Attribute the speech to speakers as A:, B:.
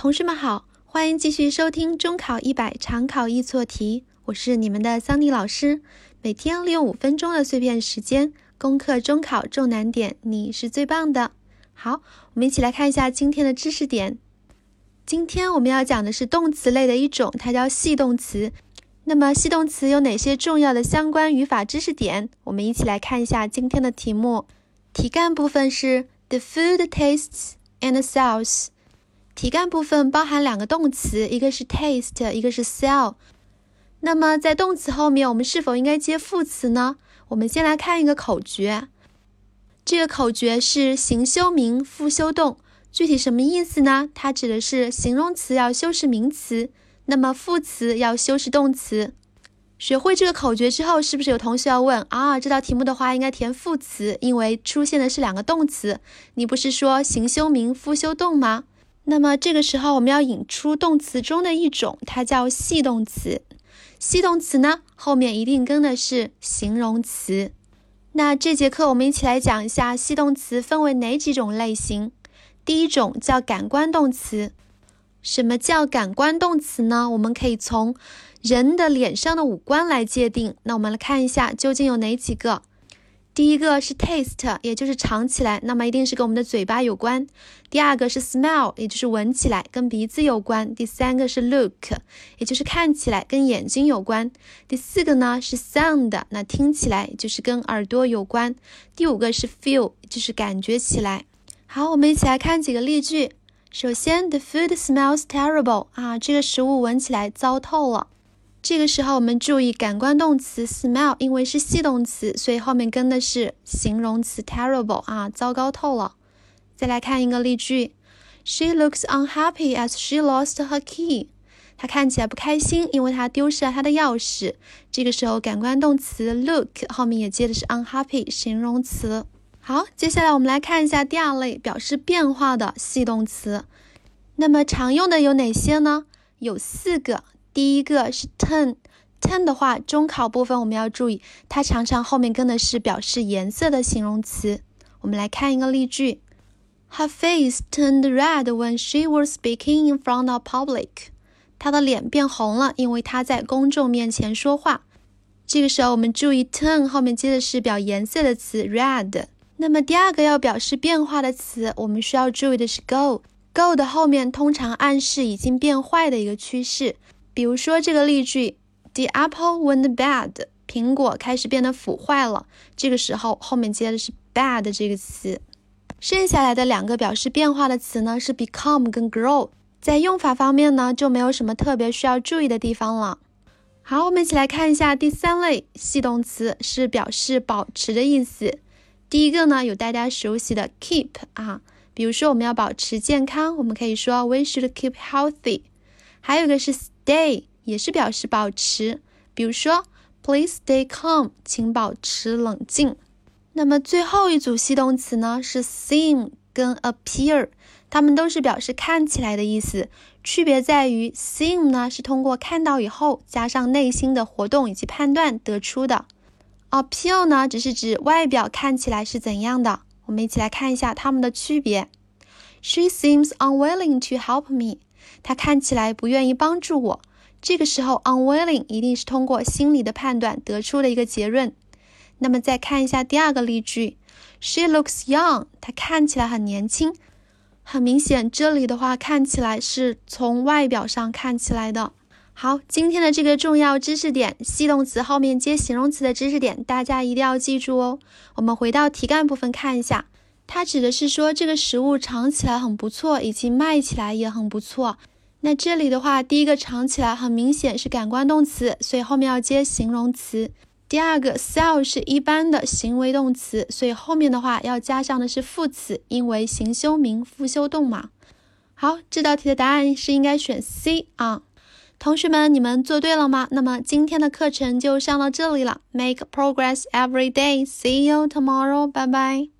A: 同学们好，欢迎继续收听中考一百常考易错题，我是你们的桑尼老师。每天利用五分钟的碎片时间，攻克中考重难点，你是最棒的。好，我们一起来看一下今天的知识点。今天我们要讲的是动词类的一种，它叫系动词。那么系动词有哪些重要的相关语法知识点？我们一起来看一下今天的题目。题干部分是 The food tastes and sells。题干部分包含两个动词，一个是 taste，一个是 sell。那么在动词后面，我们是否应该接副词呢？我们先来看一个口诀，这个口诀是形修名复修动，具体什么意思呢？它指的是形容词要修饰名词，那么副词要修饰动词。学会这个口诀之后，是不是有同学要问啊？这道题目的话应该填副词，因为出现的是两个动词，你不是说形修名复修动吗？那么这个时候我们要引出动词中的一种，它叫系动词。系动词呢，后面一定跟的是形容词。那这节课我们一起来讲一下系动词分为哪几种类型。第一种叫感官动词。什么叫感官动词呢？我们可以从人的脸上的五官来界定。那我们来看一下究竟有哪几个。第一个是 taste，也就是尝起来，那么一定是跟我们的嘴巴有关。第二个是 smell，也就是闻起来，跟鼻子有关。第三个是 look，也就是看起来，跟眼睛有关。第四个呢是 sound，那听起来就是跟耳朵有关。第五个是 feel，就是感觉起来。好，我们一起来看几个例句。首先，the food smells terrible，啊，这个食物闻起来糟透了。这个时候我们注意感官动词 smell，因为是系动词，所以后面跟的是形容词 terrible 啊，糟糕透了。再来看一个例句，She looks unhappy as she lost her key。她看起来不开心，因为她丢失了她的钥匙。这个时候感官动词 look 后面也接的是 unhappy 形容词。好，接下来我们来看一下第二类表示变化的系动词。那么常用的有哪些呢？有四个。第一个是 turn，turn 的话，中考部分我们要注意，它常常后面跟的是表示颜色的形容词。我们来看一个例句：Her face turned red when she was speaking in front of public。她的脸变红了，因为她在公众面前说话。这个时候我们注意 turn 后面接的是表颜色的词 red。那么第二个要表示变化的词，我们需要注意的是 go，go 的后面通常暗示已经变坏的一个趋势。比如说这个例句，The apple went bad，苹果开始变得腐坏了。这个时候后面接的是 bad 这个词。剩下来的两个表示变化的词呢是 become 跟 grow，在用法方面呢就没有什么特别需要注意的地方了。好，我们一起来看一下第三类系动词，是表示保持的意思。第一个呢有大家熟悉的 keep 啊，比如说我们要保持健康，我们可以说 we should keep healthy。还有一个是 stay，也是表示保持。比如说，Please stay calm，请保持冷静。那么最后一组系动词呢是 seem 跟 appear，它们都是表示看起来的意思。区别在于，seem 呢是通过看到以后加上内心的活动以及判断得出的；appear 呢只是指外表看起来是怎样的。我们一起来看一下它们的区别。She seems unwilling to help me. 他看起来不愿意帮助我。这个时候，unwilling 一定是通过心理的判断得出的一个结论。那么再看一下第二个例句，She looks young，她看起来很年轻。很明显，这里的话看起来是从外表上看起来的。好，今天的这个重要知识点，系动词后面接形容词的知识点，大家一定要记住哦。我们回到题干部分看一下。它指的是说这个食物尝起来很不错，以及卖起来也很不错。那这里的话，第一个尝起来很明显是感官动词，所以后面要接形容词。第二个 sell 是一般的行为动词，所以后面的话要加上的是副词，因为形修名复修动嘛。好，这道题的答案是应该选 C 啊。同学们，你们做对了吗？那么今天的课程就上到这里了。Make progress every day. See you tomorrow. Bye bye.